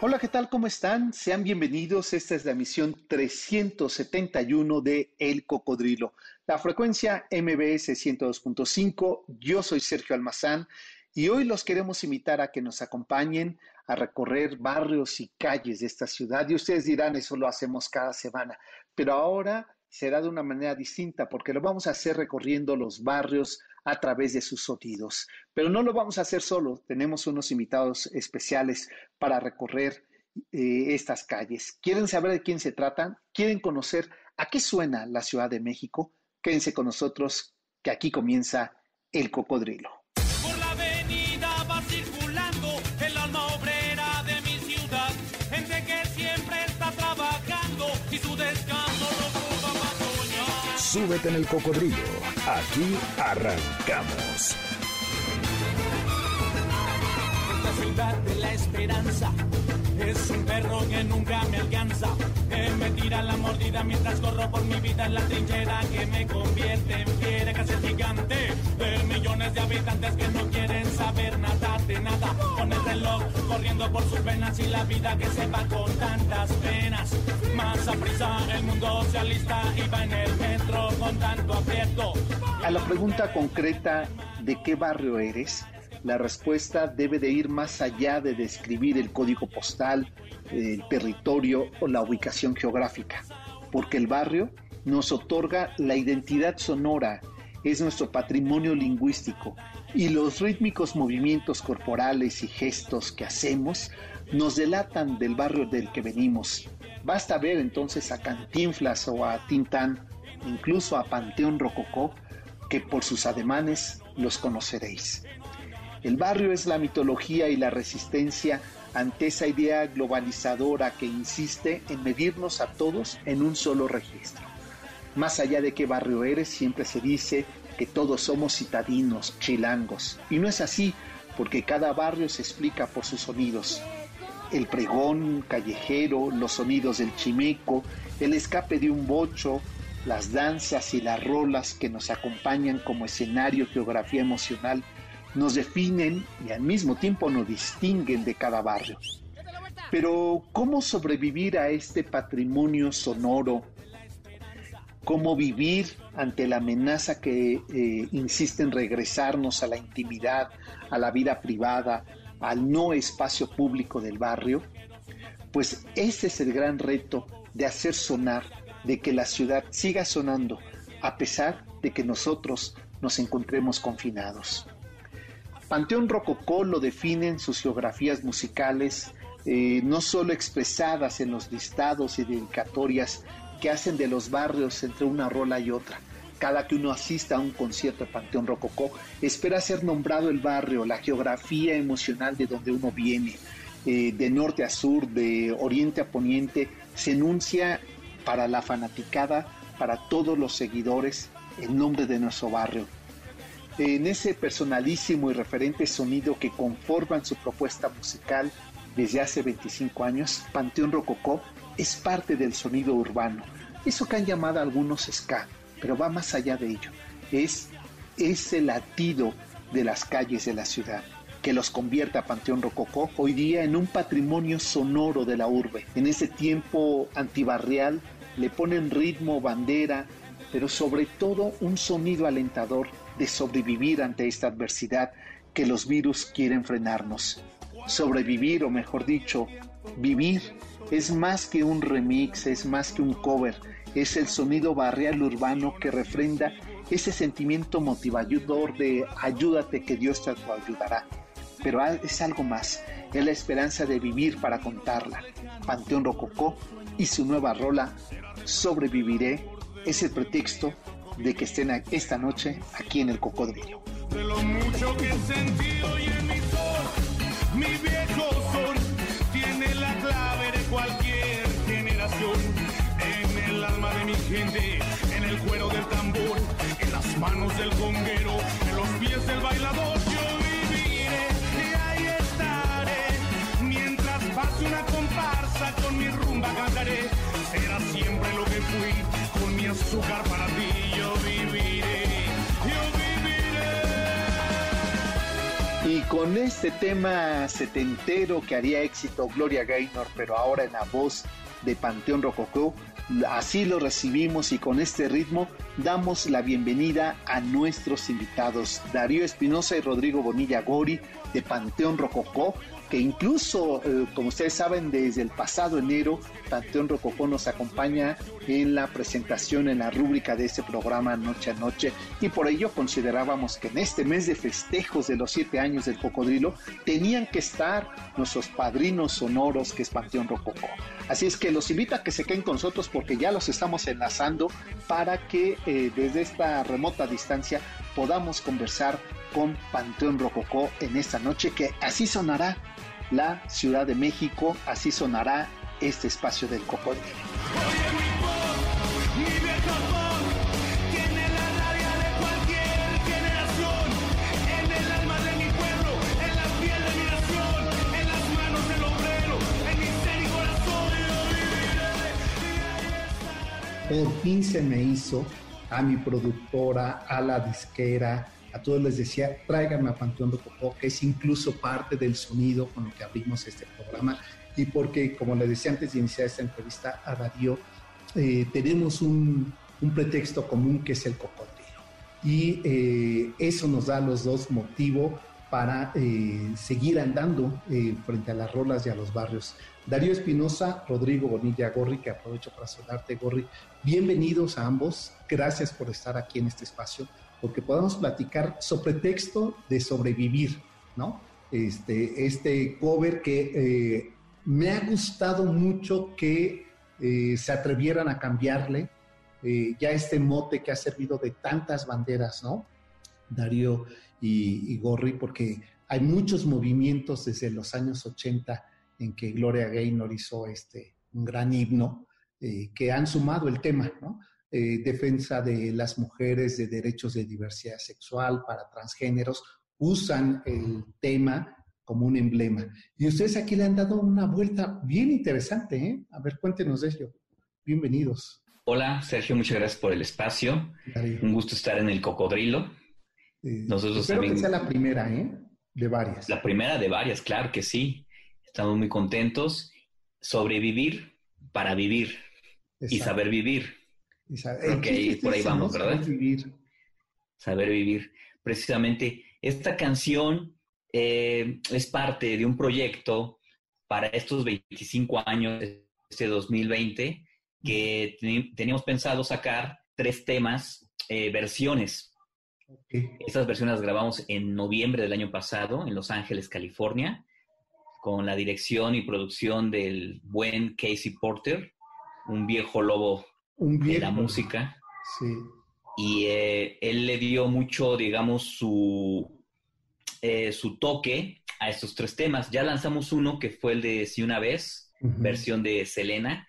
Hola, ¿qué tal? ¿Cómo están? Sean bienvenidos. Esta es la misión 371 de El Cocodrilo. La frecuencia MBS 102.5. Yo soy Sergio Almazán y hoy los queremos invitar a que nos acompañen a recorrer barrios y calles de esta ciudad. Y ustedes dirán, eso lo hacemos cada semana. Pero ahora será de una manera distinta porque lo vamos a hacer recorriendo los barrios a través de sus sonidos. Pero no lo vamos a hacer solo, tenemos unos invitados especiales para recorrer eh, estas calles. ¿Quieren saber de quién se trata? ¿Quieren conocer a qué suena la Ciudad de México? Quédense con nosotros que aquí comienza el cocodrilo. Súbete en el cocodrilo. Aquí arrancamos. Esta ciudad de la esperanza es un perro que nunca me alcanza, que me tira la mordida mientras corro por mi vida en la trinchera, que me convierte en fiera casi gigante de millones de habitantes que no quieren saber nada de nada, con el reloj corriendo por sus venas y la vida que se va con tantas penas. Más a prisa el mundo se alista y va en el metro con tanto aprieto. A la pregunta concreta de qué barrio eres, la respuesta debe de ir más allá de describir el código postal, el territorio o la ubicación geográfica, porque el barrio nos otorga la identidad sonora, es nuestro patrimonio lingüístico y los rítmicos movimientos corporales y gestos que hacemos nos delatan del barrio del que venimos. Basta ver entonces a Cantinflas o a Tintán, incluso a Panteón Rococó, que por sus ademanes los conoceréis. El barrio es la mitología y la resistencia ante esa idea globalizadora que insiste en medirnos a todos en un solo registro. Más allá de qué barrio eres, siempre se dice que todos somos citadinos, chilangos. Y no es así, porque cada barrio se explica por sus sonidos. El pregón callejero, los sonidos del chimeco, el escape de un bocho, las danzas y las rolas que nos acompañan como escenario, geografía emocional, nos definen y al mismo tiempo nos distinguen de cada barrio. Pero ¿cómo sobrevivir a este patrimonio sonoro? ¿Cómo vivir ante la amenaza que eh, insiste en regresarnos a la intimidad, a la vida privada, al no espacio público del barrio? Pues ese es el gran reto de hacer sonar, de que la ciudad siga sonando, a pesar de que nosotros nos encontremos confinados. Panteón Rococó lo definen sus geografías musicales, eh, no solo expresadas en los listados y dedicatorias que hacen de los barrios entre una rola y otra. Cada que uno asista a un concierto de Panteón Rococó, espera ser nombrado el barrio, la geografía emocional de donde uno viene, eh, de norte a sur, de oriente a poniente, se enuncia para la fanaticada, para todos los seguidores, el nombre de nuestro barrio. En ese personalísimo y referente sonido que conforman su propuesta musical desde hace 25 años, Panteón Rococó es parte del sonido urbano. Eso que han llamado algunos ska, pero va más allá de ello. Es ese latido de las calles de la ciudad que los convierte a Panteón Rococó hoy día en un patrimonio sonoro de la urbe. En ese tiempo antibarrial le ponen ritmo, bandera, pero sobre todo un sonido alentador de sobrevivir ante esta adversidad que los virus quieren frenarnos. Sobrevivir, o mejor dicho, vivir, es más que un remix, es más que un cover, es el sonido barrial urbano que refrenda ese sentimiento motivador de ayúdate que Dios te ayudará. Pero es algo más, es la esperanza de vivir para contarla. Panteón Rococó y su nueva rola, Sobreviviré, es el pretexto de que estén esta noche aquí en el Cocodrilo. De lo mucho que he sentido y en mi mi viejo sol con este tema setentero que haría éxito Gloria Gaynor, pero ahora en la voz de Panteón Rococó, así lo recibimos y con este ritmo damos la bienvenida a nuestros invitados, Darío Espinosa y Rodrigo Bonilla Gori de Panteón Rococó, que incluso, eh, como ustedes saben, desde el pasado enero, Panteón Rococó nos acompaña en la presentación, en la rúbrica de este programa Noche a Noche, y por ello considerábamos que en este mes de festejos de los siete años del cocodrilo tenían que estar nuestros padrinos sonoros, que es Panteón Rococó. Así es que los invito a que se queden con nosotros porque ya los estamos enlazando para que eh, desde esta remota distancia podamos conversar con Panteón Rococó en esta noche, que así sonará la Ciudad de México, así sonará este espacio del cocodrilo. Por fin se me hizo a mi productora, a la disquera, a todos les decía, tráiganme a Panteón Rococó, que es incluso parte del sonido con lo que abrimos este programa, y porque, como le decía antes de iniciar esta entrevista a Darío, eh, tenemos un, pretexto común que es el cocodrilo. Y eh, eso nos da a los dos motivo para eh, seguir andando frente a las rolas y a los barrios. Darío Espinosa, Rodrigo Bonilla Gorri, que aprovecho para saludarte, Gorri. Bienvenidos a ambos. Gracias por estar aquí en este espacio porque podamos platicar sobre texto de sobrevivir, ¿no? Este, este cover que eh, me ha gustado mucho que eh, se atrevieran a cambiarle eh, ya este mote que ha servido de tantas banderas, ¿no? Darío y, Gorri, porque hay muchos movimientos desde los años 80 en que Gloria Gaynor hizo este, un gran himno que han sumado el tema, ¿no? Eh, defensa de las mujeres, de derechos de diversidad sexual para transgéneros, usan el tema como un emblema. Y ustedes aquí le han dado una vuelta bien interesante, ¿eh? A ver, cuéntenos de ello. Bienvenidos. Hola, Sergio, muchas gracias por el espacio. Un gusto estar en el cocodrilo. Eh, Nosotros espero que sea la primera, ¿eh? De varias. La primera de varias, claro que sí. Estamos muy contentos. Sobrevivir para vivir y saber vivir. Ok, por ahí vamos, ¿verdad? Saber vivir. Saber vivir. Precisamente, esta canción eh, es parte de un proyecto para estos 25 años, este 2020, que teníamos pensado sacar tres temas, eh, versiones. Estas versiones las grabamos en noviembre del año pasado en Los Ángeles, California, con la dirección y producción del buen Casey Porter, un viejo lobo de la música. Sí. Y eh, él le dio mucho, digamos, su, eh, su toque a estos tres temas. Ya lanzamos uno que fue el de Si una vez, versión de Selena,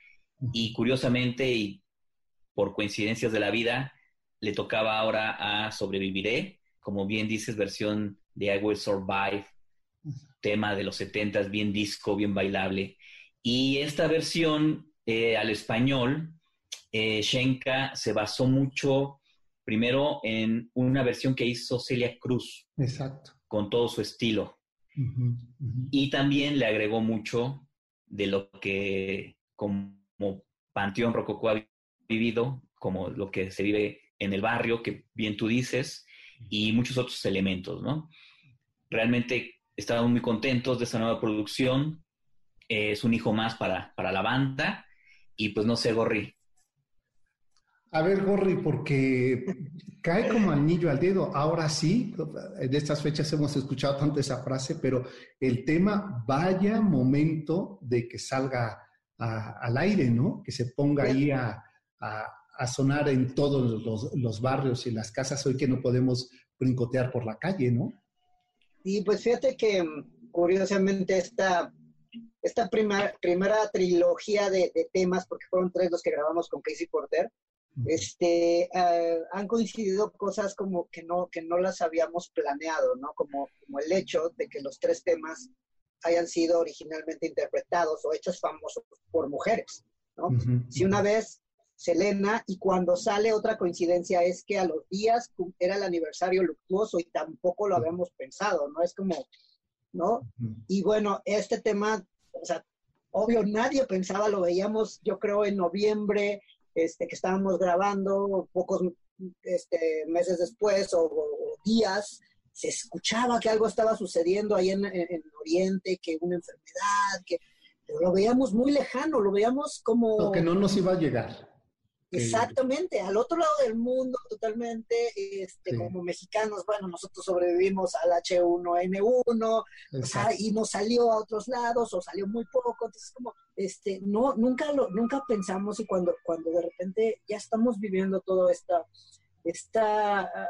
y curiosamente y por coincidencias de la vida, le tocaba ahora a Sobreviviré, como bien dices, versión de I Will Survive, tema de los setentas, bien disco, bien bailable. Y esta versión eh, al español eh, Shenka se basó mucho primero en una versión que hizo Celia Cruz. Exacto. Con todo su estilo. Y también le agregó mucho de lo que como Panteón Rococó ha vivido, como lo que se vive en el barrio, que bien tú dices, y muchos otros elementos, ¿no? Realmente estamos muy contentos de esta nueva producción. es un hijo más para, para la banda. Y pues no sé, Gorri, a ver, Gorri, porque cae como anillo al dedo. Ahora sí, en estas fechas hemos escuchado tanto esa frase, pero el tema, vaya momento de que salga al aire, ¿no? Que se ponga ahí a, sonar en todos los, barrios y las casas hoy que no podemos brincotear por la calle, ¿no? Y pues fíjate que curiosamente esta, esta primera trilogía de, de, temas, porque fueron tres los que grabamos con Casey Porter, este, ah, han coincidido cosas como que no, que no las habíamos planeado, ¿no? Como, como el hecho de que los tres temas hayan sido originalmente interpretados o hechos famosos por mujeres, ¿no? Si una vez Selena y cuando sale otra coincidencia es que a los días era el aniversario luctuoso y tampoco lo habíamos pensado, ¿no? Es como, ¿no? Y bueno, este tema, o sea, obvio nadie pensaba, lo veíamos yo creo en noviembre, este, que estábamos grabando, pocos este, meses después o, días, se escuchaba que algo estaba sucediendo ahí en, Oriente, que una enfermedad, que pero lo veíamos muy lejano, lo veíamos como... Lo que no nos iba a llegar. Exactamente, al otro lado del mundo totalmente, este, como mexicanos, bueno, nosotros sobrevivimos al H1N1, o sea, y nos salió a otros lados o salió muy poco, entonces como, este, no, nunca lo, nunca pensamos y cuando, cuando de repente ya estamos viviendo todo esta, esta, ah,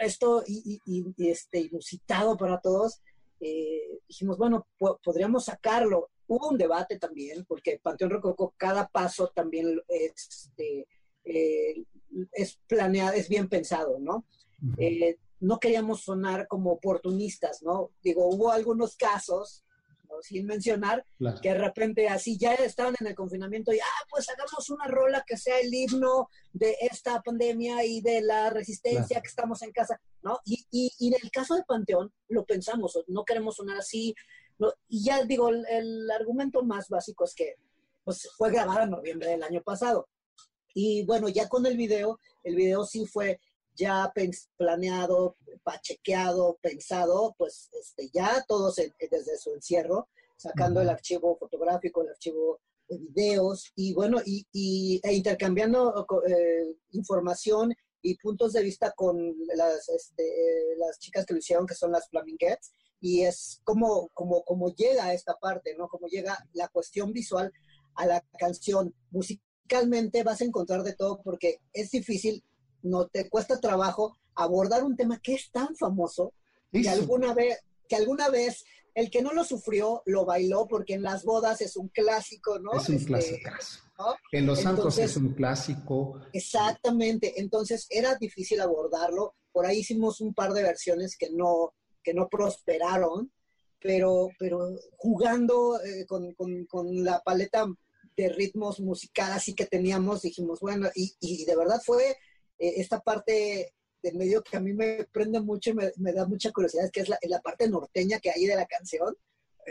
esto y, y, este, inusitado para todos, eh, dijimos, bueno, podríamos sacarlo Hubo un debate también, porque Panteón Rococó, cada paso también este, eh, es planeado, es bien pensado, ¿no? Eh, no queríamos sonar como oportunistas, ¿no? Digo, hubo algunos casos, sin mencionar, que de repente así ya estaban en el confinamiento y, ah, pues hagamos una rola que sea el himno de esta pandemia y de la resistencia que estamos en casa, ¿no? Y, y, y, en el caso de Panteón lo pensamos, no queremos sonar así, y ya digo, el, argumento más básico es que pues, fue grabado en noviembre del año pasado. Y bueno, ya con el video, el video sí fue ya planeado, pachequeado, pensado, pues este, ya todos desde su encierro, sacando el archivo fotográfico, el archivo de videos y bueno, y, e intercambiando eh, información y puntos de vista con las, este, las chicas que lo hicieron, que son las Flaminguettes, y es como, como, como llega esta parte, ¿no? Como llega la cuestión visual a la canción. Musicalmente vas a encontrar de todo porque es difícil, no te cuesta trabajo abordar un tema que es tan famoso que alguna vez, que alguna vez el que no lo sufrió lo bailó porque en las bodas es un clásico, ¿no? Es un este, clásico. En los santos es un clásico. Exactamente. Entonces era difícil abordarlo. Por ahí hicimos un par de versiones que no, que no prosperaron, pero, pero jugando eh, con, la paleta de ritmos musicales así que teníamos, dijimos, bueno, y, de verdad fue eh, esta parte del medio que a mí me prende mucho y me, da mucha curiosidad, que es la, la, parte norteña que hay de la canción.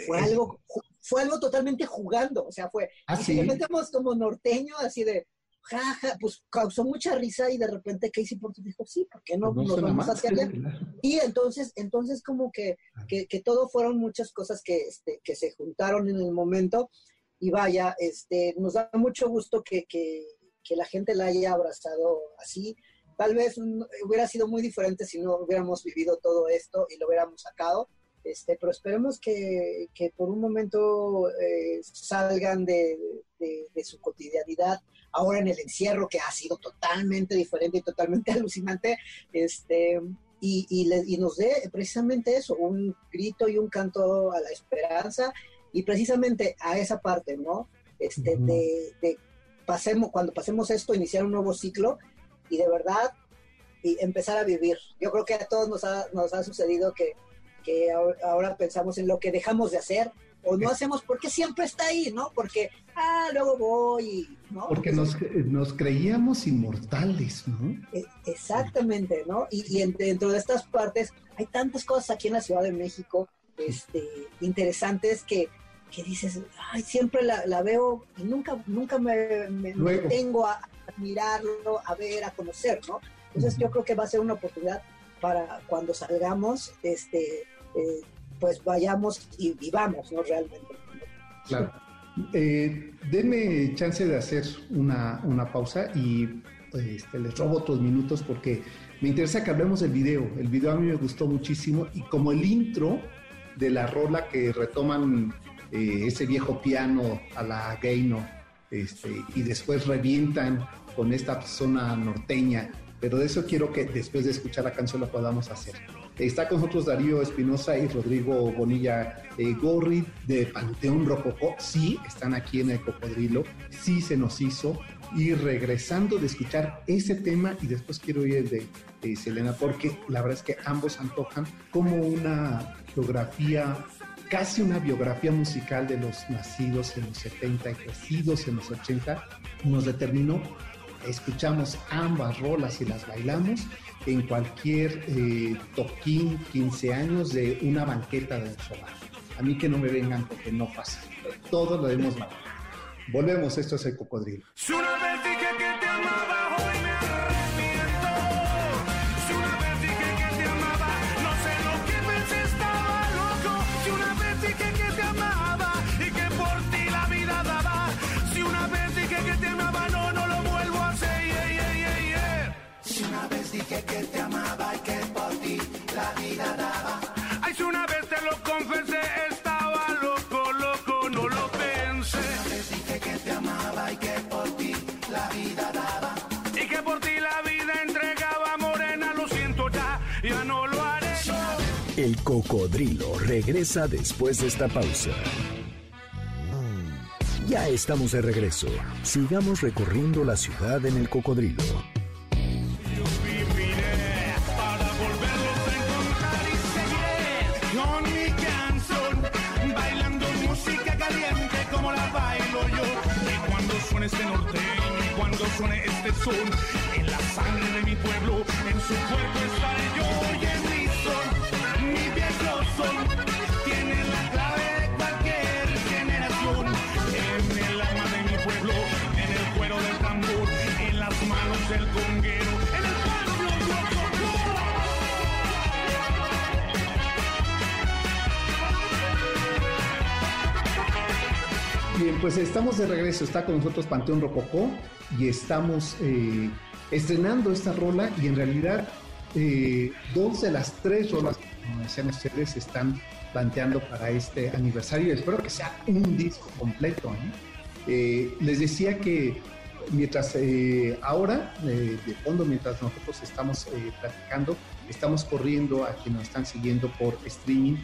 Fue algo, fue algo totalmente jugando, o sea, fue, ¿Ah, y metemos como norteño, así de, jaja, pues causó mucha risa y de repente Casey Porter dijo, sí, ¿por qué no, pues nos vamos a hacerle? Y entonces, entonces como que, que, que, todo fueron muchas cosas que, este, que se juntaron en el momento. Y vaya, este, nos da mucho gusto que, que, que la gente la haya abrazado así. Tal vez hubiera sido muy diferente si no hubiéramos vivido todo esto y lo hubiéramos sacado, este, pero esperemos que, que por un momento eh, salgan de, de, de, su cotidianidad ahora en el encierro, que ha sido totalmente diferente y totalmente alucinante, este, y, y, nos dé precisamente eso, un grito y un canto a la esperanza, y precisamente a esa parte, ¿no? Este, de, pasemos, cuando pasemos esto, iniciar un nuevo ciclo y de verdad y empezar a vivir. Yo creo que a todos nos ha, nos ha sucedido que, que ahora pensamos en lo que dejamos de hacer o no hacemos porque siempre está ahí, ¿no? Porque, ah, luego voy, ¿no? Porque nos, nos creíamos inmortales, ¿no? E, exactamente, ¿no? Y, dentro de estas partes hay tantas cosas aquí en la Ciudad de México este, interesantes que, que dices, ay, siempre la, veo y nunca, nunca me, me, tengo a admirarlo, a ver, a conocer, ¿no? Entonces yo creo que va a ser una oportunidad para cuando salgamos, este, eh, pues vayamos y vivamos, ¿no? Realmente. Claro. Eh, denme chance de hacer una, pausa y este, les robo otros minutos porque me interesa que hablemos del video. El video a mí me gustó muchísimo y como el intro de la rola que retoman eh, ese viejo piano a la Gaino este, y después revientan con esta zona norteña. Pero de eso quiero que después de escuchar la canción lo podamos hacer. Está con nosotros Darío Espinosa y Rodrigo Bonilla eh, Gorri de Panteón Rococó. Sí, están aquí en el Cocodrilo. Sí se nos hizo. Y regresando de escuchar ese tema, y después quiero ir el de, Selena, porque la verdad es que ambos antojan como una geografía casi una biografía musical de los nacidos en los 70 y crecidos en los 80, nos determinó, escuchamos ambas rolas y las bailamos en cualquier eh, toquín 15 años de una banqueta de hogar. A mí que no me vengan porque no pasa. Todo lo hemos bailado. Volvemos, esto es el cocodrilo. El cocodrilo regresa después de esta pausa. Ya estamos de regreso. Sigamos recorriendo la ciudad en el cocodrilo. Pues estamos de regreso. Está con nosotros Panteón Rococó y estamos eh, estrenando esta rola y en realidad eh, dos de las tres rolas como decían ustedes, están planteando para este aniversario. Espero que sea un disco completo. Eh, les decía que mientras eh, ahora, de fondo, mientras nosotros estamos eh, platicando, estamos corriendo a quienes nos están siguiendo por streaming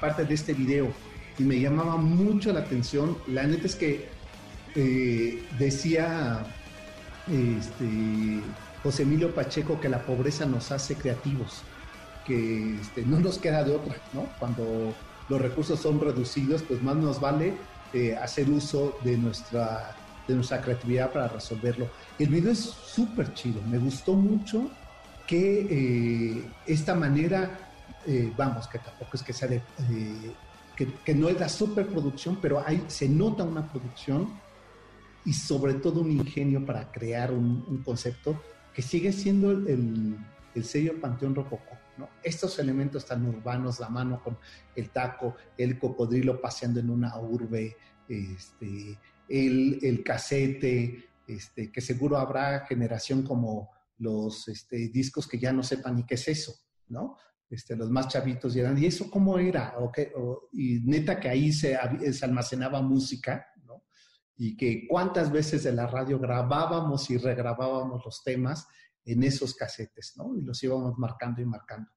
parte de este video y me llamaba mucho la atención. La neta es que decía este, José Emilio Pacheco que la pobreza nos hace creativos que este, no nos queda de otra, ¿no? Cuando los recursos son reducidos, pues más nos vale eh, hacer uso de nuestra, de nuestra creatividad para resolverlo. El video es súper chido, me gustó mucho que eh, esta manera, eh, vamos, que tampoco es que sea de, que, no es la superproducción, pero hay, se nota una producción y sobre todo un ingenio para crear un, concepto que sigue siendo el, el sello Panteón Rococó. Estos elementos tan urbanos, la mano con el taco, el cocodrilo paseando en una urbe, este, el, el casete, este, que seguro habrá generación como los este, discos que ya no sepan ni qué es eso, ¿no? Este, los más chavitos dirán, ¿y eso cómo era? y neta que ahí se, se, almacenaba música, ¿no? Y que cuántas veces de la radio grabábamos y regrabábamos los temas en esos casetes, ¿no? Y los íbamos marcando y marcando.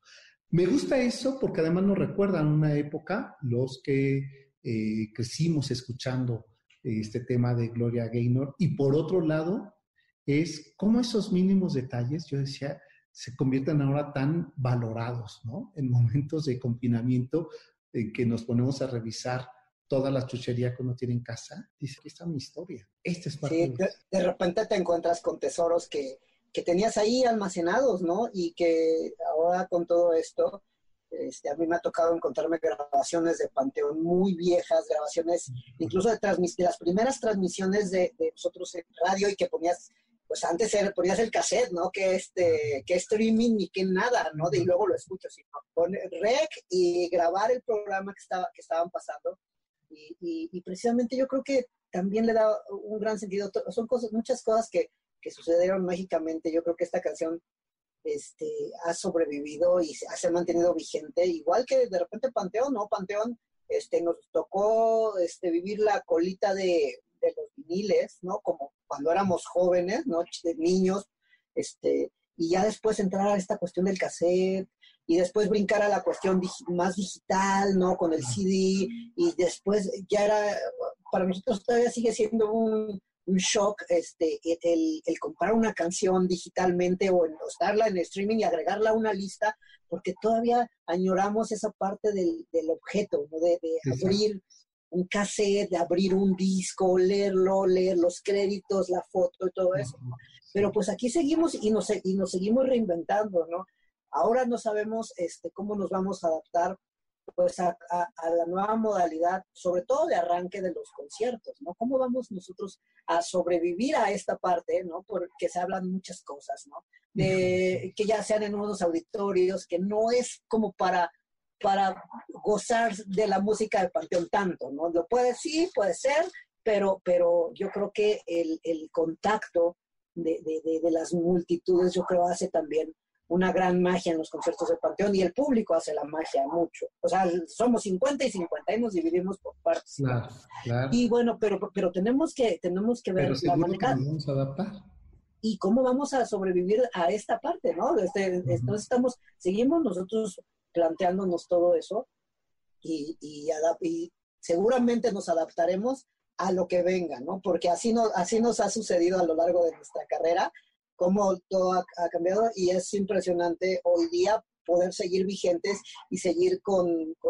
Me gusta eso porque además nos recuerdan una época los que eh, crecimos escuchando este tema de Gloria Gaynor y por otro lado es cómo esos mínimos detalles, yo decía, se convierten ahora tan valorados, ¿no? En momentos de confinamiento en que nos ponemos a revisar toda la chuchería que uno tiene en casa, dice, aquí está mi historia. Este es parte de, de repente te encuentras con tesoros que que tenías ahí almacenados, ¿no? Y que ahora con todo esto, este, a mí me ha tocado encontrarme grabaciones de Panteón muy viejas, grabaciones incluso de, de las primeras transmisiones de, nosotros en radio y que ponías, pues antes era, ponías el cassette, ¿no? Que este, que streaming ni que nada, ¿no? De, y luego lo escucho, sino poner rec y grabar el programa que, estaba, que estaban pasando. Y, y precisamente yo creo que también le da un gran sentido. Son cosas, muchas cosas que que sucedieron mágicamente. Yo creo que esta canción este, ha sobrevivido y se ha mantenido vigente, igual que de repente Panteón, ¿no? Panteón este, nos tocó este, vivir la colita de, los viniles, ¿no? Como cuando éramos jóvenes, ¿no? niños, este, y ya después entrar a esta cuestión del cassette, y después brincar a la cuestión más digital, ¿no? Con el CD, y después ya era, para nosotros todavía sigue siendo un, un shock este, el, el, comprar una canción digitalmente o estarla en streaming y agregarla a una lista, porque todavía añoramos esa parte del, del objeto, ¿no? de, de abrir un cassette, de abrir un disco, leerlo, leer los créditos, la foto y todo eso. Pero pues aquí seguimos y nos, y nos seguimos reinventando, ¿no? Ahora no sabemos este, cómo nos vamos a adaptar pues a, la nueva modalidad, sobre todo de arranque de los conciertos, ¿no? ¿Cómo vamos nosotros a sobrevivir a esta parte, ¿no? Porque se hablan muchas cosas, ¿no? De, que ya sean en unos auditorios, que no es como para, para gozar de la música de Panteón tanto, ¿no? Lo puede, sí, puede ser, pero, pero yo creo que el, el contacto de, de, de, las multitudes, yo creo, hace también una gran magia en los conciertos del Panteón y el público hace la magia mucho. O sea, somos 50 y 50 y nos dividimos por partes. Claro, claro. Y bueno, pero, pero tenemos que, tenemos que ver la manera. vamos a adaptar. Y cómo vamos a sobrevivir a esta parte, ¿no? Este, Entonces estamos, seguimos nosotros planteándonos todo eso y, seguramente nos adaptaremos a lo que venga, ¿no? Porque así nos ha sucedido a lo largo de nuestra carrera cómo todo ha, cambiado y es impresionante hoy día poder seguir vigentes y seguir con,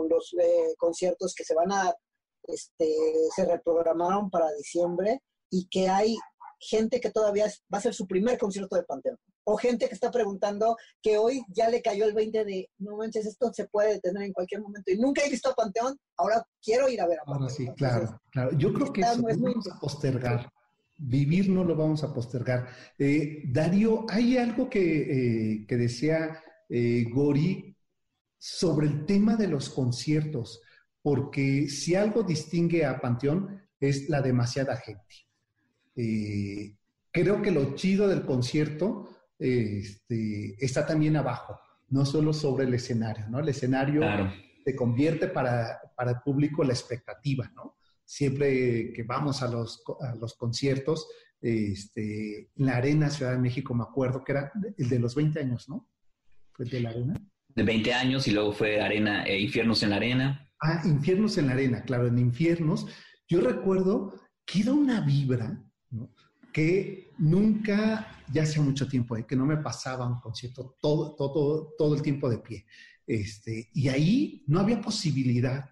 los eh, conciertos que se van a, este, se reprogramaron para diciembre y que hay gente que todavía va a ser su primer concierto de Panteón. O gente que está preguntando que hoy ya le cayó el 20 de, no manches, esto se puede detener en cualquier momento. Y nunca he visto a Panteón, ahora quiero ir a ver a Panteón. Ahora sí, claro, claro. Yo creo que eso vamos a postergar vivir no lo vamos a postergar. Eh, Darío, hay algo que, eh, decía eh, Gori sobre el tema de los conciertos, porque si algo distingue a Panteón es la demasiada gente. creo que lo chido del concierto este, está también abajo, no solo sobre el escenario, ¿no? El escenario se convierte para, para el público la expectativa, ¿no? siempre que vamos a los, a los conciertos, este, en la Arena Ciudad de México, me acuerdo que era el de los 20 años, ¿no? ¿Fue de la Arena? De 20 años y luego fue Arena, eh, Infiernos en la Arena. Ah, Infiernos en la Arena, claro, en Infiernos. Yo recuerdo que era una vibra, ¿no? Que nunca, ya hace mucho tiempo, eh, que no me pasaba un concierto todo, todo, todo el tiempo de pie. Este, y ahí no había posibilidad.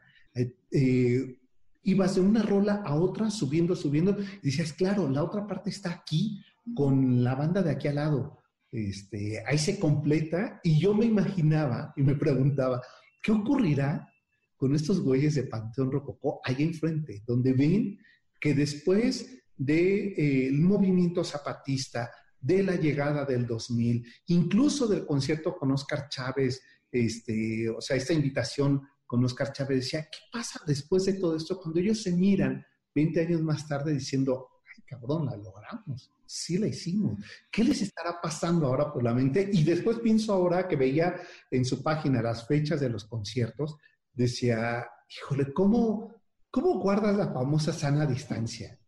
Eh, ibas de una rola a otra, subiendo, subiendo, y decías, claro, la otra parte está aquí, con la banda de aquí al lado. Este, ahí se completa, y yo me imaginaba y me preguntaba, ¿qué ocurrirá con estos güeyes de Panteón Rococó ahí enfrente, donde ven que después del de, eh, movimiento zapatista, de la llegada del 2000, incluso del concierto con Oscar Chávez, este, o sea, esta invitación con Oscar Chávez, decía, ¿qué pasa después de todo esto cuando ellos se miran 20 años más tarde diciendo, ay cabrón, la logramos, sí la hicimos, ¿qué les estará pasando ahora por la mente? Y después pienso ahora que veía en su página las fechas de los conciertos, decía, híjole, ¿cómo, cómo guardas la famosa sana distancia?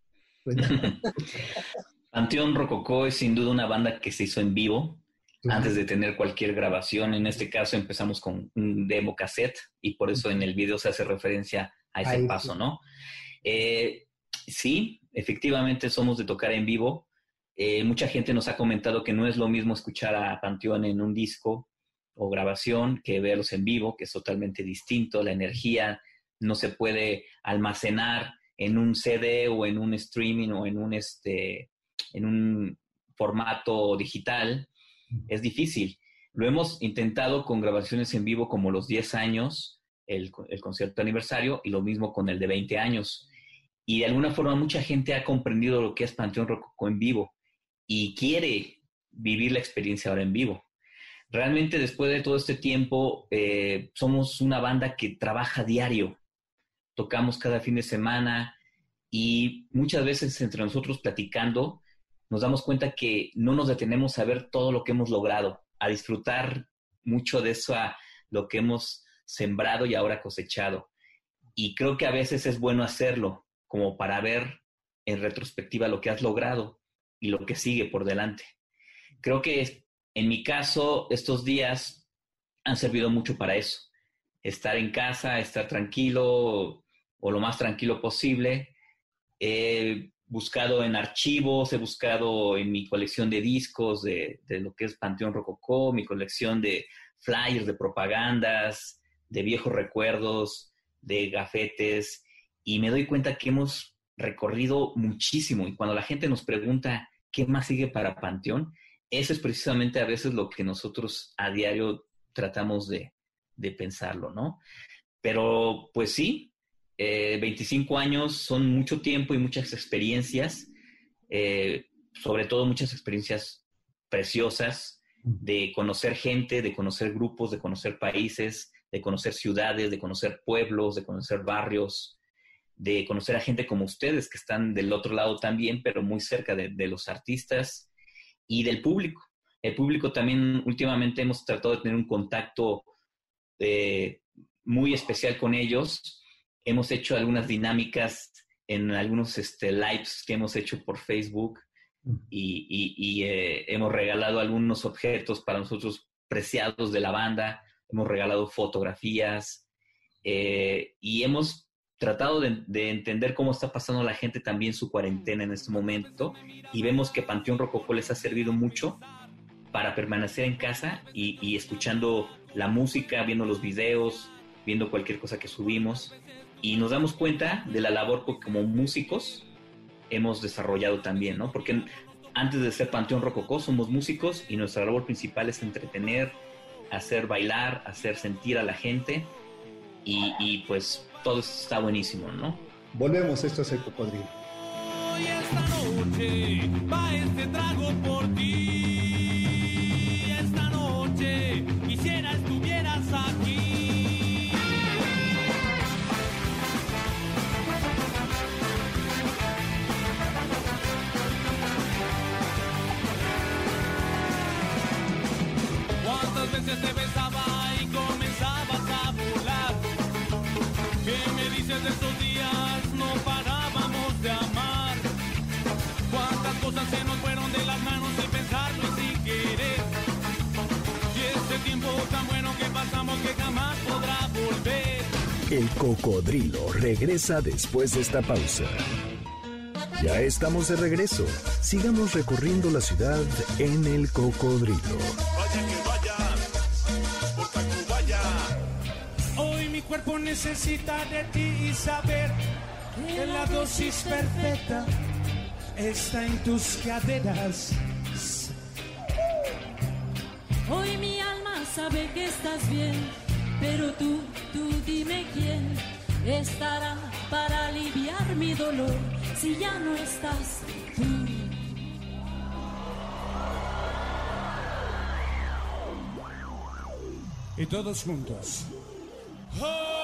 Panteón Rococó es sin duda una banda que se hizo en vivo, antes de tener cualquier grabación. En este caso empezamos con un demo cassette y por eso en el video se hace referencia a ese paso, ¿no? Eh, sí, efectivamente somos de tocar en vivo. Eh, mucha gente nos ha comentado que no es lo mismo escuchar a Panteón en un disco o grabación que verlos en vivo, que es totalmente distinto. La energía no se puede almacenar en un CD o en un streaming o en un, este, en un formato digital es difícil. Lo hemos intentado con grabaciones en vivo como los 10 años, el, concierto aniversario, y lo mismo con el de 20 años. Y de alguna forma mucha gente ha comprendido lo que es Panteón Rococó en vivo y quiere vivir la experiencia ahora en vivo. Realmente después de todo este tiempo, eh, somos una banda que trabaja diario. Tocamos cada fin de semana y muchas veces entre nosotros platicando, nos damos cuenta que no nos detenemos a ver todo lo que hemos logrado, a disfrutar mucho de eso, a lo que hemos sembrado y ahora cosechado. Y creo que a veces es bueno hacerlo, como para ver en retrospectiva lo que has logrado y lo que sigue por delante. Creo que en mi caso, estos días han servido mucho para eso. Estar en casa, estar tranquilo o lo más tranquilo posible. Eh, buscado en archivos, he buscado en mi colección de discos de, de lo que es Panteón Rococó, mi colección de flyers, de propagandas, de viejos recuerdos, de gafetes, y me doy cuenta que hemos recorrido muchísimo. Y cuando la gente nos pregunta qué más sigue para Panteón, eso es precisamente a veces lo que nosotros a diario tratamos de, de pensarlo, ¿no? Pero pues sí, 25 eh, años son mucho tiempo y muchas experiencias, eh, sobre todo muchas experiencias preciosas de conocer gente, de conocer grupos, de conocer países, de conocer ciudades, de conocer pueblos, de conocer barrios, de conocer a gente como ustedes que están del otro lado también, pero muy cerca de, los artistas y del público. El público también últimamente hemos tratado de tener un contacto eh, muy especial con ellos. Hemos hecho algunas dinámicas en algunos este, lives que hemos hecho por Facebook y, eh, hemos regalado algunos objetos para nosotros preciados de la banda, hemos regalado fotografías eh, y hemos tratado de, entender cómo está pasando la gente también su cuarentena en este momento y vemos que Panteón Rococó les ha servido mucho para permanecer en casa y, escuchando la música, viendo los videos, viendo cualquier cosa que subimos y nos damos cuenta de la labor que como músicos hemos desarrollado también, ¿no? Porque antes de ser Panteón Rococó somos músicos y nuestra labor principal es entretener, hacer bailar, hacer sentir a la gente y, pues todo está buenísimo, ¿no? Volvemos, esto es el cocodrilo. Hoy esta noche va este trago por ti. Te besaba y comenzabas a volar? ¿Qué me dices de esos días? No parábamos de amar. ¿Cuántas cosas se nos fueron de las manos sin pensarlo y sin querer? Y este tiempo tan bueno que pasamos que jamás podrá volver. El cocodrilo regresa después de esta pausa. Ya estamos de regreso. Sigamos recorriendo la ciudad en el cocodrilo. Necesita de ti y saber que la dosis perfecta está en tus caderas. Hoy mi alma sabe que estás bien, pero tú, tú dime quién estará para aliviar mi dolor si ya no estás tú. Y todos juntos. Hoy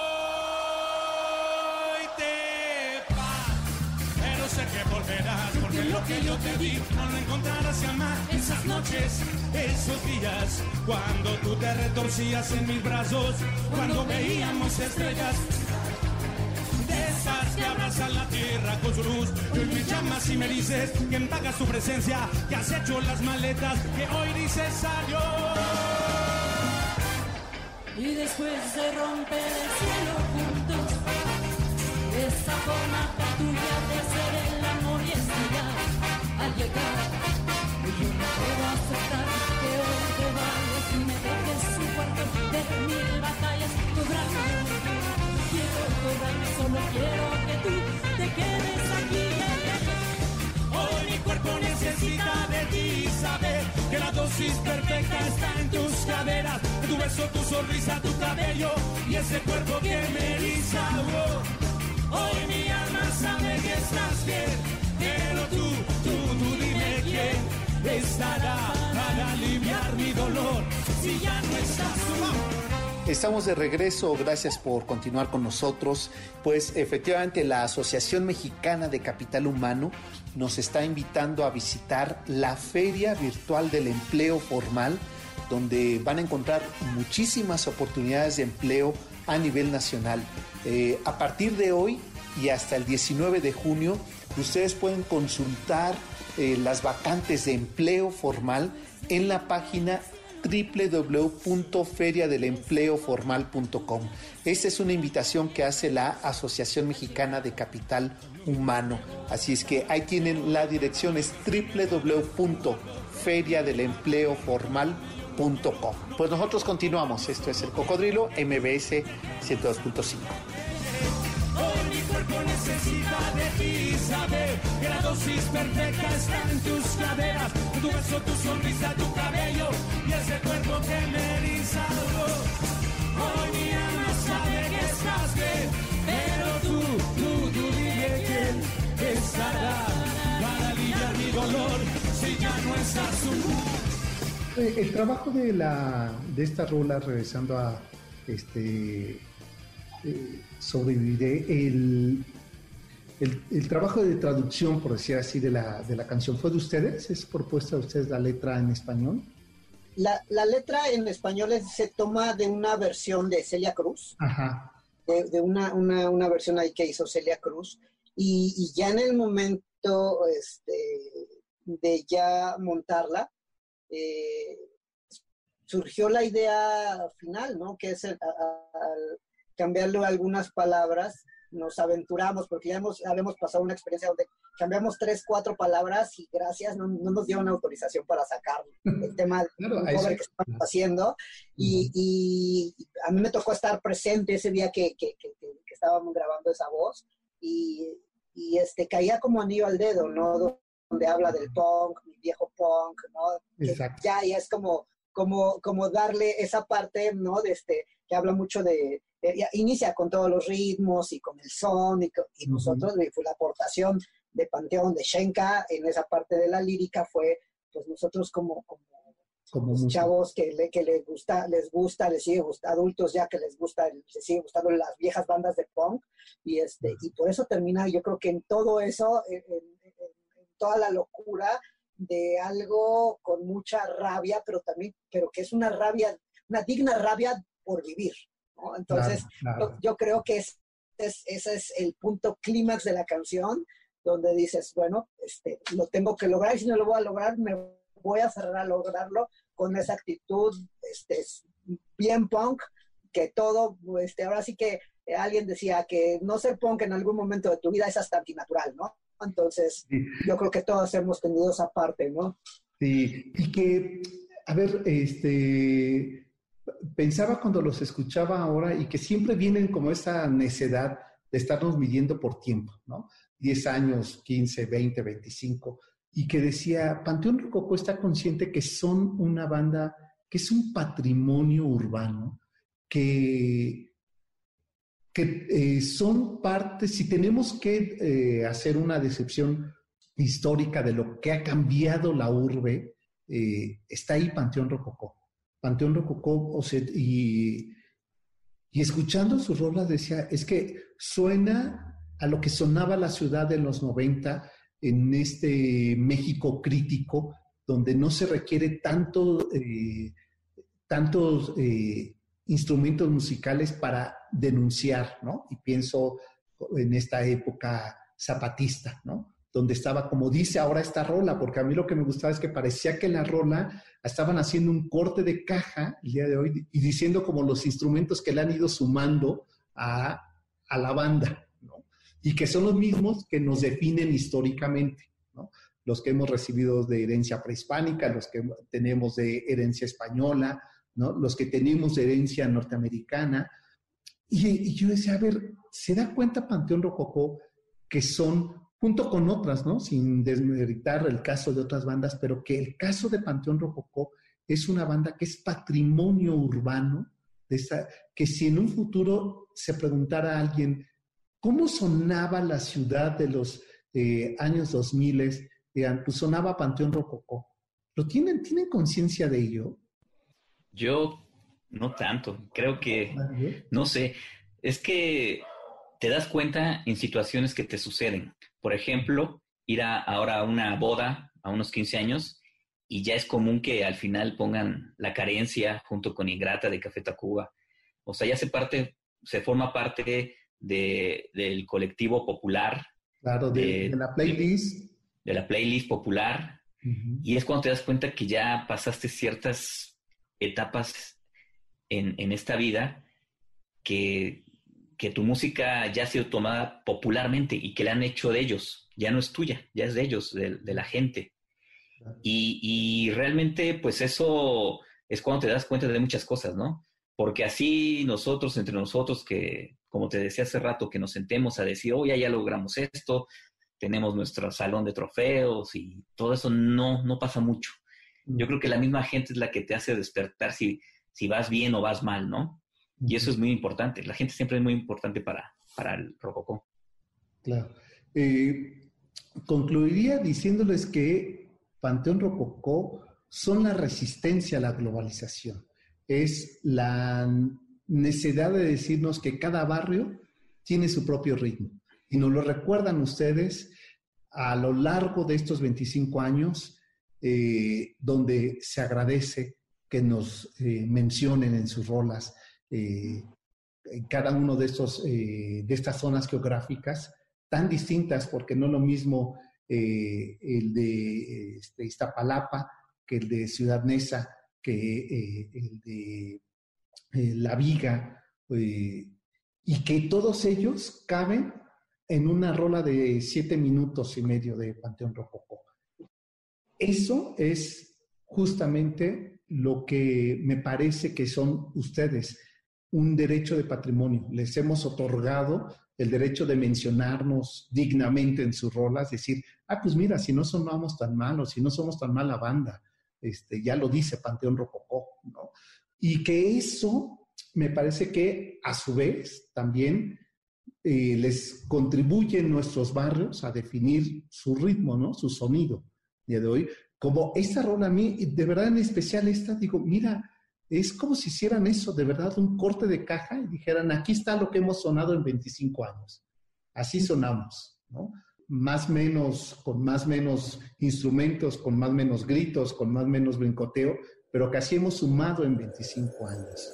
que yo te di lo encontrarás jamás. Esas noches, esos días, cuando tú te retorcías en mis brazos, cuando veíamos estrellas de esas que abrazan la tierra con su luz. Y hoy me llamas y me dices que paga su presencia, que has hecho las maletas, que hoy dices adiós. Y después de romper el cielo juntos, esa forma peculiar de tu sonrisa, tu cabello y ese cuerpo que me eriza. Oh, Hoy mi alma sabe que estás bien, pero tú, tú, tú dime quién estará para aliviar mi dolor si ya no estás tú. Estamos de regreso, gracias por continuar con nosotros. Pues efectivamente la Asociación Mexicana de Capital Humano nos está invitando a visitar la Feria Virtual del Empleo Formal, donde van a encontrar muchísimas oportunidades de empleo a nivel nacional. Eh, a partir de hoy y hasta el 19 de junio, ustedes pueden consultar eh, las vacantes de empleo formal en la página www.feriadelempleoformal.com. Esta es una invitación que hace la Asociación Mexicana de Capital Humano. Así es que ahí tienen la dirección, es Pues nosotros continuamos. Esto es el Cocodrilo MBS 102.5 necesita de ti saber que la dosis perfecta está en tus caderas, tu beso, tu sonrisa, tu cabello y ese cuerpo que me eriza Hoy mi alma sabe que estás bien, pero tú, tú, tú dime quién estará para mi dolor si ya no estás tú. Eh, el trabajo de la de esta rola, regresando a este eh, sobreviviré, el, el, trabajo de traducción, por decir así, de la, de la canción, ¿fue de ustedes? ¿Es propuesta de ustedes la letra en español? La, la letra en español se toma de una versión de Celia Cruz, Ajá. De, una, una, una, versión ahí que hizo Celia Cruz, y, y ya en el momento este, de ya montarla, eh, surgió la idea final, ¿no? Que es el, cambiarle algunas palabras, nos aventuramos, porque ya hemos, habíamos pasado una experiencia donde cambiamos tres, cuatro palabras y gracias, no, no nos dieron autorización para sacar el tema claro, que estamos haciendo. Y, y, a mí me tocó estar presente ese día que, que, que, estábamos grabando esa voz y, y, este, caía como anillo al dedo, ¿no? Donde habla del punk, mi viejo punk, ¿no? Ya, ya es como, como, como darle esa parte, ¿no? De este, que habla mucho de, inicia con todos los ritmos y con el son, y, nosotros, fue la aportación de Panteón, de Shenka, en esa parte de la lírica fue, pues nosotros como, como, como chavos que, le, que les gusta, les gusta, les sigue gustando, adultos ya que les gusta, les sigue gustando las viejas bandas de punk, y este, y por eso termina, yo creo que en todo eso, en, toda la locura de algo con mucha rabia, pero también, pero que es una rabia, una digna rabia por vivir, entonces, Yo, creo que es, ese es el punto clímax de la canción, donde dices, bueno, este, lo tengo que lograr y si no lo voy a lograr, me voy a cerrar a lograrlo con esa actitud este, bien punk, que todo, este, ahora sí que alguien decía que no ser punk en algún momento de tu vida es hasta antinatural, ¿no? Entonces, yo creo que todos hemos tenido esa parte, ¿no? Sí, y que, a ver, este, pensaba cuando los escuchaba ahora y que siempre vienen como esa necedad de estarnos midiendo por tiempo, ¿no? 10 años, 15, 20, 25, y que decía, Panteón Rococó está consciente que son una banda, que es un patrimonio urbano, que, que eh, son parte, si tenemos que eh, hacer una decepción histórica de lo que ha cambiado la urbe, eh, está ahí Panteón Rococó. Panteón Rococó, y, y escuchando sus rolas decía, es que suena a lo que sonaba la ciudad de los 90 en este México crítico, donde no se requiere tanto, tantos instrumentos musicales para denunciar, ¿no? Y pienso en esta época zapatista, ¿no? donde estaba, como dice ahora esta rola, porque a mí lo que me gustaba es que parecía que la rola estaban haciendo un corte de caja el día de hoy y diciendo como los instrumentos que le han ido sumando a, a la banda, ¿no? Y que son los mismos que nos definen históricamente, ¿no? Los que hemos recibido de herencia prehispánica, los que tenemos de herencia española, Los que tenemos herencia norteamericana. Y, yo decía, a ver, ¿se da cuenta Panteón Rococó que son junto con otras, ¿no? Sin desmeritar el caso de otras bandas, pero que el caso de Panteón Rococó es una banda que es patrimonio urbano, que si en un futuro se preguntara a alguien cómo sonaba la ciudad de los eh, años 2000, digan, pues sonaba Panteón Rococó. ¿Lo tienen, tienen conciencia de ello? Yo no tanto, creo que, no sé, es que te das cuenta en situaciones que te suceden. Por ejemplo, ir a, ahora a una boda a unos 15 años y ya es común que al final pongan la carencia junto con Ingrata de Café Tacuba. O sea, ya se parte, se forma parte de, del colectivo popular. Claro, de, la playlist. De, la playlist popular. Y es cuando te das cuenta que ya pasaste ciertas etapas en, en esta vida que, que, tu música ya ha sido tomada popularmente y que la han hecho de ellos, ya no es tuya, ya es de ellos, de, de la gente. Y, y, realmente, pues eso es cuando te das cuenta de muchas cosas, ¿no? Porque así nosotros, entre nosotros, que, como te decía hace rato, que nos sentemos a decir, oye, ya logramos esto, tenemos nuestro salón de trofeos y todo eso no, no pasa mucho. Yo creo que la misma gente es la que te hace despertar si, si vas bien o vas mal, ¿no? Y eso es muy importante. La gente siempre es muy importante para, para el Rococó. Claro. Eh, concluiría diciéndoles que Panteón Rococó son la resistencia a la globalización. Es la necesidad de decirnos que cada barrio tiene su propio ritmo. Y nos lo recuerdan ustedes a lo largo de estos 25 años, eh, donde se agradece que nos eh, mencionen en sus rolas eh, cada uno de, estos, de estas zonas geográficas tan distintas, porque no es lo mismo el de este, Iztapalapa que el de Ciudad Neza, que el de La Viga, y que todos ellos caben en una rola de siete minutos y medio de Panteón Rococó. Eso es justamente lo que me parece que son ustedes, un derecho de patrimonio. Les hemos otorgado el derecho de mencionarnos dignamente en sus rolas, decir, ah, pues mira, si no sonamos tan malos, si no somos tan mala banda, este, ya lo dice Panteón Rococó, ¿no? Y que eso me parece que a su vez también eh, les contribuyen nuestros barrios a definir su ritmo, ¿no? Su sonido. Día de hoy, como esta rola a mí, de verdad en especial esta, digo, mira, es como si hicieran eso, de verdad, un corte de caja y dijeran, aquí está lo que hemos sonado en 25 años. Así sonamos, ¿no? Más menos, con más menos instrumentos, con más menos gritos, con más menos brincoteo, pero que así hemos sumado en 25 años.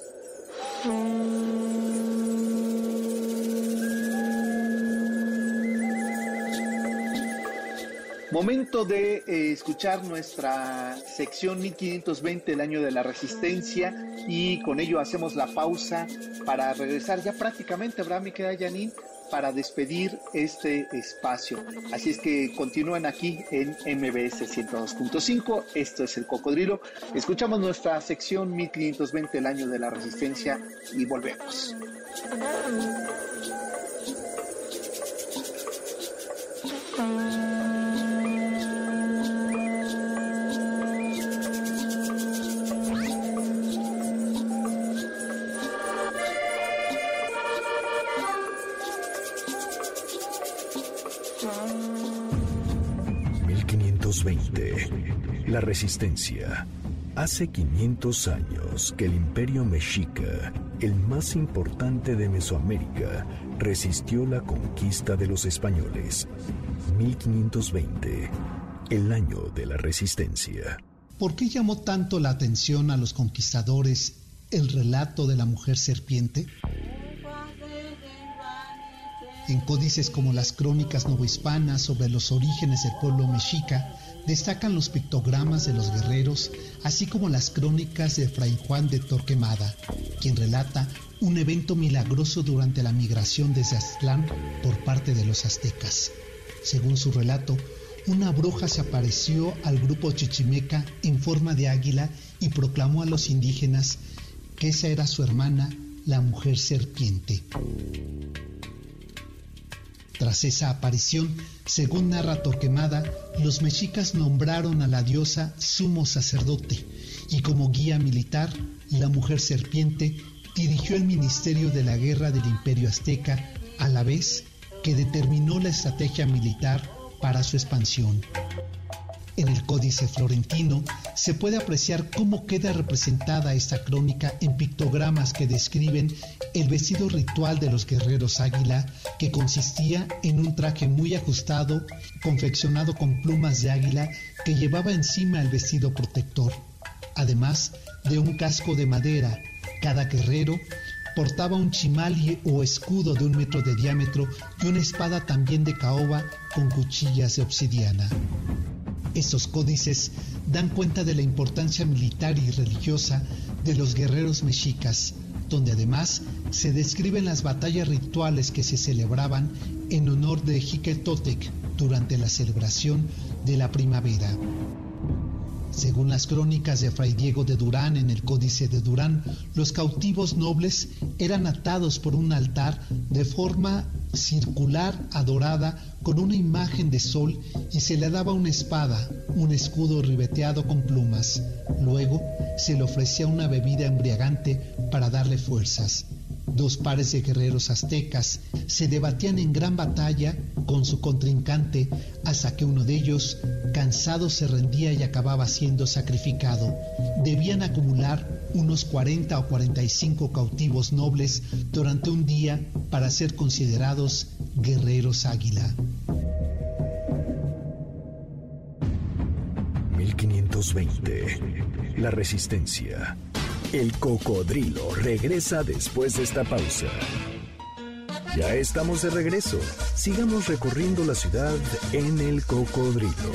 Momento de eh, escuchar nuestra sección 1520, el año de la resistencia, y con ello hacemos la pausa para regresar ya prácticamente, ¿verdad, mi querida Janine? Para despedir este espacio. Así es que continúen aquí en MBS 102.5. Esto es el Cocodrilo. Escuchamos nuestra sección 1520, el año de la resistencia, y volvemos. 1520. La resistencia. Hace 500 años que el imperio mexica, el más importante de Mesoamérica, resistió la conquista de los españoles. 1520. El año de la resistencia. ¿Por qué llamó tanto la atención a los conquistadores el relato de la mujer serpiente? En códices como las crónicas novohispanas sobre los orígenes del pueblo mexica, destacan los pictogramas de los guerreros, así como las crónicas de Fray Juan de Torquemada, quien relata un evento milagroso durante la migración desde Aztlán por parte de los aztecas. Según su relato, una bruja se apareció al grupo chichimeca en forma de águila y proclamó a los indígenas que esa era su hermana, la mujer serpiente. Tras esa aparición, según narra Torquemada, los mexicas nombraron a la diosa sumo sacerdote y como guía militar, la mujer serpiente dirigió el ministerio de la guerra del imperio azteca a la vez que determinó la estrategia militar para su expansión. En el Códice Florentino se puede apreciar cómo queda representada esta crónica en pictogramas que describen el vestido ritual de los guerreros águila, que consistía en un traje muy ajustado, confeccionado con plumas de águila, que llevaba encima el vestido protector, además de un casco de madera. Cada guerrero portaba un chimali o escudo de un metro de diámetro y una espada también de caoba con cuchillas de obsidiana. Estos códices dan cuenta de la importancia militar y religiosa de los guerreros mexicas, donde además se describen las batallas rituales que se celebraban en honor de Jiquetotec durante la celebración de la primavera. Según las crónicas de Fray Diego de Durán en el Códice de Durán, los cautivos nobles eran atados por un altar de forma circular adorada con una imagen de sol y se le daba una espada, un escudo ribeteado con plumas. Luego se le ofrecía una bebida embriagante para darle fuerzas. Dos pares de guerreros aztecas se debatían en gran batalla con su contrincante hasta que uno de ellos, cansado, se rendía y acababa siendo sacrificado. Debían acumular unos 40 o 45 cautivos nobles durante un día para ser considerados guerreros águila. 1520. La resistencia. El cocodrilo regresa después de esta pausa. Ya estamos de regreso. Sigamos recorriendo la ciudad en el cocodrilo.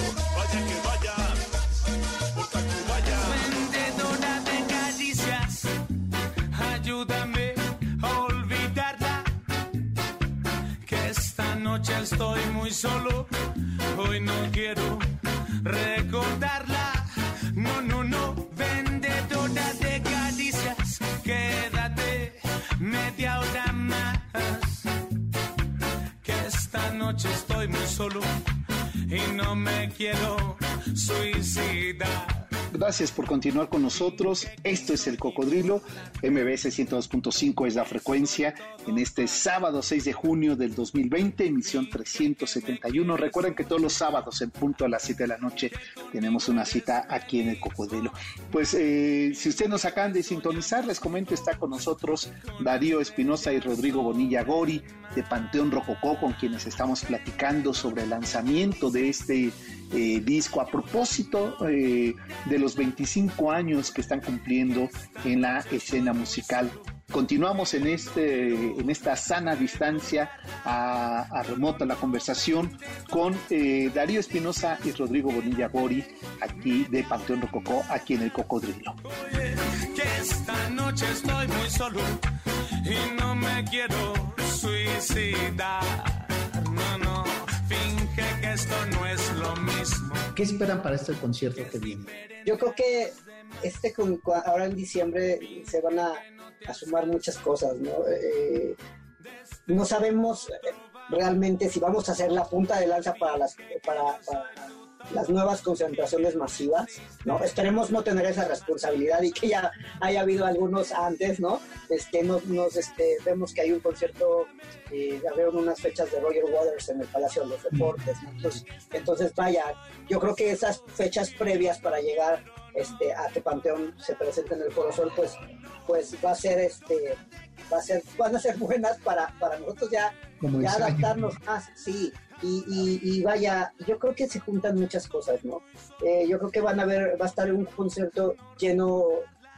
Gracias por continuar con nosotros. Esto es El Cocodrilo. MBS 102.5 es la frecuencia. En este sábado 6 de junio del 2020, emisión 371. Recuerden que todos los sábados, en punto a las 7 de la noche, tenemos una cita aquí en El Cocodrilo. Pues eh, si ustedes nos acaban de sintonizar, les comento, está con nosotros Darío Espinosa y Rodrigo Bonilla Gori de Panteón Rococó, con quienes estamos platicando sobre el lanzamiento de este eh, disco a propósito eh, de los 25 años que están cumpliendo en la escena musical. Continuamos en, este, en esta sana distancia a, remota la conversación con eh, Darío Espinosa y Rodrigo Bonilla Gori, aquí de Panteón Rococó, aquí en el Cocodrilo. Oye, que esta noche estoy muy solo y no me quiero suicidar. No, finge que esto no es. ¿Qué esperan para este concierto que viene? Yo creo que este ahora en diciembre se van a, sumar muchas cosas, ¿no? Eh, no sabemos realmente si vamos a hacer la punta de lanza para las para las nuevas concentraciones masivas, ¿no? Esperemos no tener esa responsabilidad y que ya haya habido algunos antes, ¿no? Este, nos, nos, este, vemos que hay un concierto, eh, abrieron unas fechas de Roger Waters en el Palacio de los Deportes, ¿no? Entonces, entonces, vaya, yo creo que esas fechas previas para llegar este, a que Panteón se presente en el Foro Sol, pues, pues va a ser, este, va a ser, van a ser buenas para, para nosotros ya, Como ya ensayo. adaptarnos más, sí. Y, vaya, yo creo que se juntan muchas cosas, ¿no? Eh, yo creo que van a ver, va a estar un concierto lleno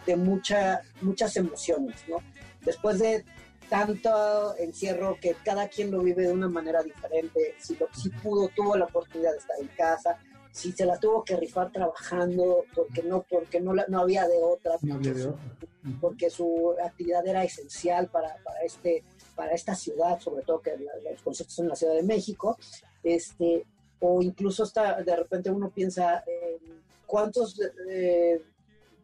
de mucha, muchas emociones, ¿no? Después de tanto encierro que cada quien lo vive de una manera diferente, si, lo, si pudo, tuvo la oportunidad de estar en casa, si se la tuvo que rifar trabajando, porque no, porque no, la- no había de otra, No había de otra. porque su actividad era esencial para, para, este, para esta ciudad, sobre todo que la- los conciertos son en la Ciudad de México, este, o incluso hasta de repente uno piensa en cuántos eh,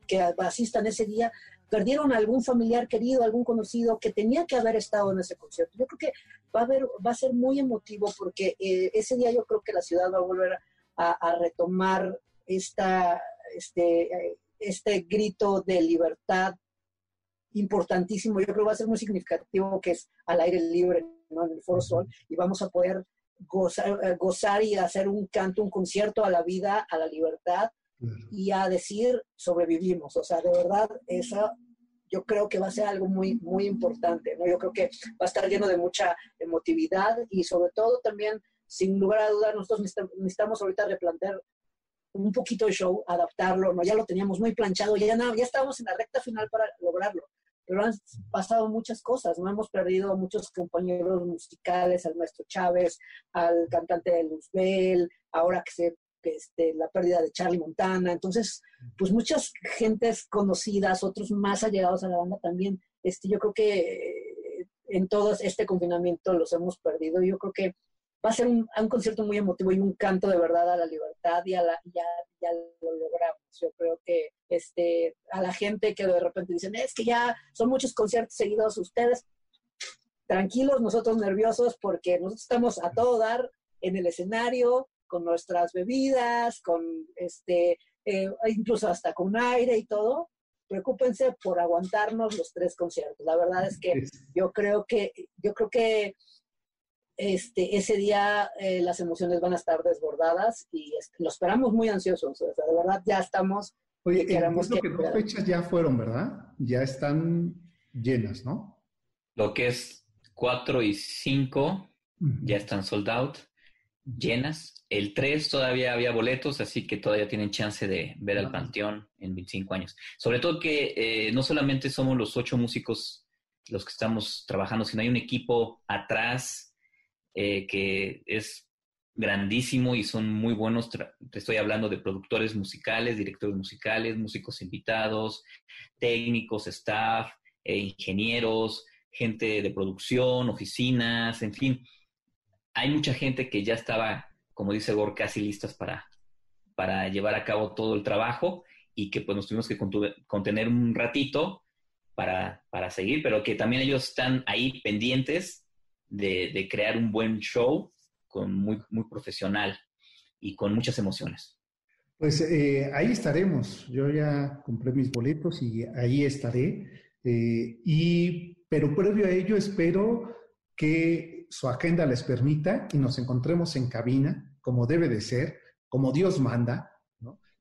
que asistan ese día perdieron algún familiar querido, algún conocido que tenía que haber estado en ese concierto. Yo creo que va a, haber, va a ser muy emotivo porque eh, ese día yo creo que la ciudad va a volver a, a retomar esta, este, eh, este grito de libertad importantísimo. Yo creo que va a ser muy significativo que es al aire libre, ¿no? en el Foro Sol, y vamos a poder gozar, eh, gozar y hacer un canto, un concierto a la vida, a la libertad y a decir sobrevivimos. O sea, de verdad, eso yo creo que va a ser algo muy, muy importante. ¿no? Yo creo que va a estar lleno de mucha emotividad y sobre todo también, sin lugar a dudas, nosotros necesitam- necesitamos ahorita replantear un poquito el show, adaptarlo, ¿no? Ya lo teníamos muy planchado, ya, nada, ya estábamos en la recta final para lograrlo. Pero han pasado muchas cosas, no hemos perdido a muchos compañeros musicales, al maestro Chávez, al cantante de Luzbel, ahora que se este, la pérdida de Charlie Montana. Entonces, pues muchas gentes conocidas, otros más allegados a la banda también, este, yo creo que en todo este confinamiento los hemos perdido. Yo creo que va a ser un, concierto muy emotivo y un canto de verdad a la libertad y a la, ya, ya lo logramos. Yo creo que este, a la gente que de repente dicen, es que ya son muchos conciertos seguidos ustedes, tranquilos, nosotros nerviosos porque nosotros estamos a todo dar en el escenario, con nuestras bebidas, con este, eh, incluso hasta con aire y todo. Preocúpense por aguantarnos los tres conciertos. La verdad es que yo creo que, yo creo que este, ese día eh, las emociones van a estar desbordadas y lo esperamos muy ansiosos. O sea, de verdad ya estamos. Oye, queremos que, que dos fechas ya fueron, ¿verdad? Ya están llenas, ¿no? Lo que es 4 y 5 ya están sold out, llenas. El 3 todavía había boletos, así que todavía tienen chance de ver al Panteón en 25 años. Sobre todo que eh, no solamente somos los ocho músicos los que estamos trabajando, sino hay un equipo atrás eh, que es grandísimo y son muy buenos. Te estoy hablando de productores musicales, directores musicales, músicos invitados, técnicos, staff, eh, ingenieros, gente de producción, oficinas, en fin. Hay mucha gente que ya estaba, como dice Gor, casi listas para, para llevar a cabo todo el trabajo y que pues nos tuvimos que contener un ratito para, para seguir, pero que también ellos están ahí pendientes de, crear un buen show con muy, muy profesional y con muchas emociones. Pues eh, ahí estaremos. Yo ya compré mis boletos y ahí estaré. Eh, y pero previo a ello espero que su agenda les permita y nos encontremos en cabina, como debe de ser, como Dios manda,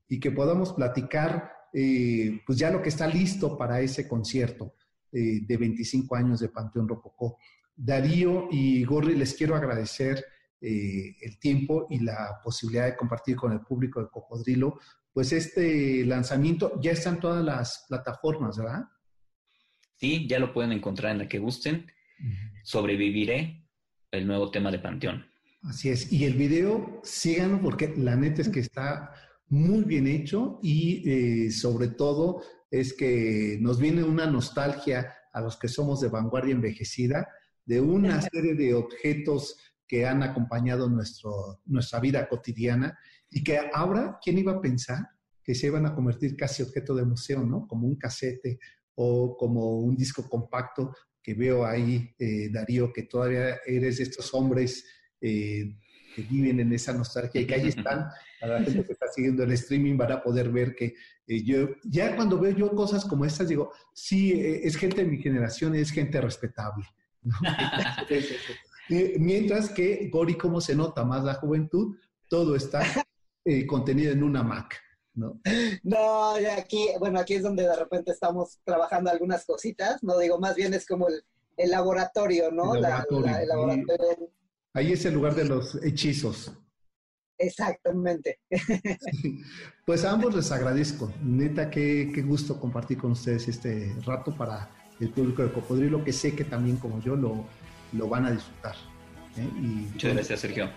y que podamos platicar eh, pues ya lo que está listo para ese concierto de 25 años de Panteón Rococó. Darío y Gorri, les quiero agradecer eh, el tiempo y la posibilidad de compartir con el público de Cocodrilo, pues este lanzamiento ya está en todas las plataformas, ¿verdad? Sí, ya lo pueden encontrar en la que gusten. Sobreviviré, el nuevo tema de Panteón. Así es. Y el video, síganlo porque la neta es que está muy bien hecho y eh, sobre todo es que nos viene una nostalgia a los que somos de vanguardia envejecida de una serie de objetos que han acompañado nuestro, nuestra vida cotidiana y que ahora, ¿quién iba a pensar que se iban a convertir casi objeto de museo, ¿no? Como un casete o como un disco compacto que veo ahí, eh, Darío, que todavía eres de estos hombres eh, que viven en esa nostalgia y que ahí están. A la gente que está siguiendo el streaming van a poder ver que eh, yo, ya cuando veo yo cosas como estas, digo, sí, es gente de mi generación, es gente respetable. mientras que, Gori, ¿cómo se nota más la juventud? Todo está contenido en una Mac. ¿no? No, aquí, bueno, aquí es donde de repente estamos trabajando algunas cositas, no digo, más bien es como el, laboratorio, ¿no? El laboratorio. Ahí es el lugar de los hechizos. Exactamente. Pues a ambos les agradezco. Neta, qué, qué, gusto compartir con ustedes este rato para el público de Cocodrilo, que sé que también como yo lo, lo van a disfrutar. ¿eh? Y, Muchas gracias, Sergio.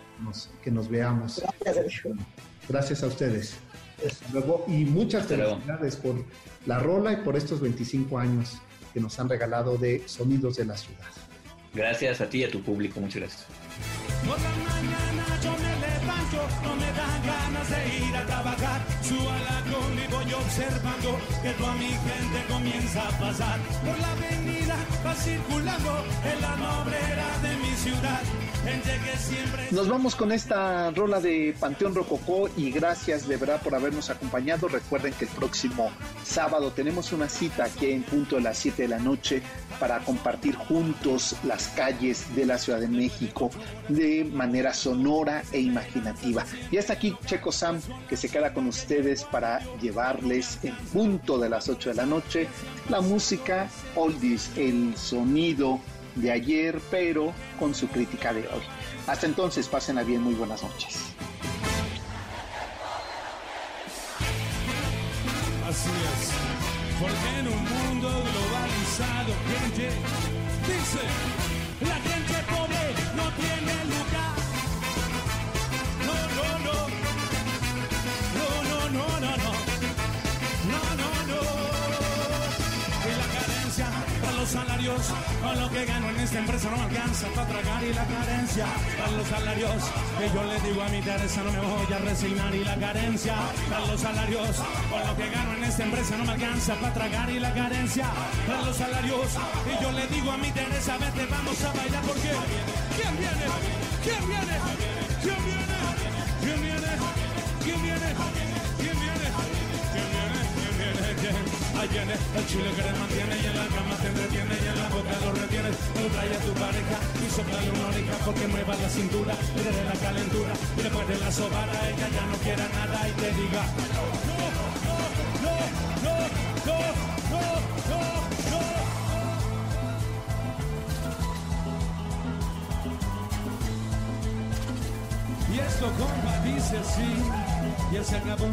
que nos veamos. Gracias, Sergio. Gracias a ustedes luego, y muchas felicidades por la rola y por estos 25 años que nos han regalado de Sonidos de la Ciudad. Gracias a ti y a tu público, muchas gracias. Por la mañana yo me levanto, no me dan ganas de ir a trabajar. Observando que toda mi gente comienza a pasar. Por la avenida va circulando en la nobrera de mi Nos vamos con esta rola de Panteón Rococó y gracias de verdad por habernos acompañado. Recuerden que el próximo sábado tenemos una cita aquí en punto de las 7 de la noche para compartir juntos las calles de la Ciudad de México de manera sonora e imaginativa. Y hasta aquí Checo Sam que se queda con ustedes para llevarles en punto de las 8 de la noche la música oldies, el sonido de ayer, pero con su crítica de hoy. Hasta entonces, pásenla bien, muy buenas noches. Así es, porque en un mundo globalizado, dice, la con lo que gano en esta empresa no me alcanza para tragar y la carencia. Para los salarios, que yo le digo a mi Teresa no me voy a resignar y la carencia. Para los salarios, con lo que gano en esta empresa no me alcanza para tragar y la carencia. Para los salarios, y yo le digo a mi Teresa, vete, vamos a bailar porque. ¿Quién viene? ¿Quién viene? El chile que te mantiene y en la cama te entretiene y en la boca lo retienes. Tú trae a tu pareja y soplale una oreja porque mueva la cintura y le la calentura y después de la sobada ella ya no quiera nada y te diga no, no, no, no, no, no, no, no. Y esto, compa, dice así. Ya se acabó,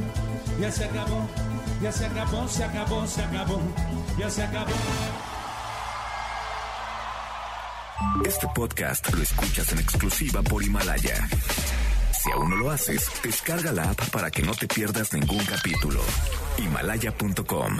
ya se acabó, ya se acabó, se acabó, se acabó, ya se acabó. Este podcast lo escuchas en exclusiva por Himalaya. Si aún no lo haces, descarga la app para que no te pierdas ningún capítulo. Himalaya.com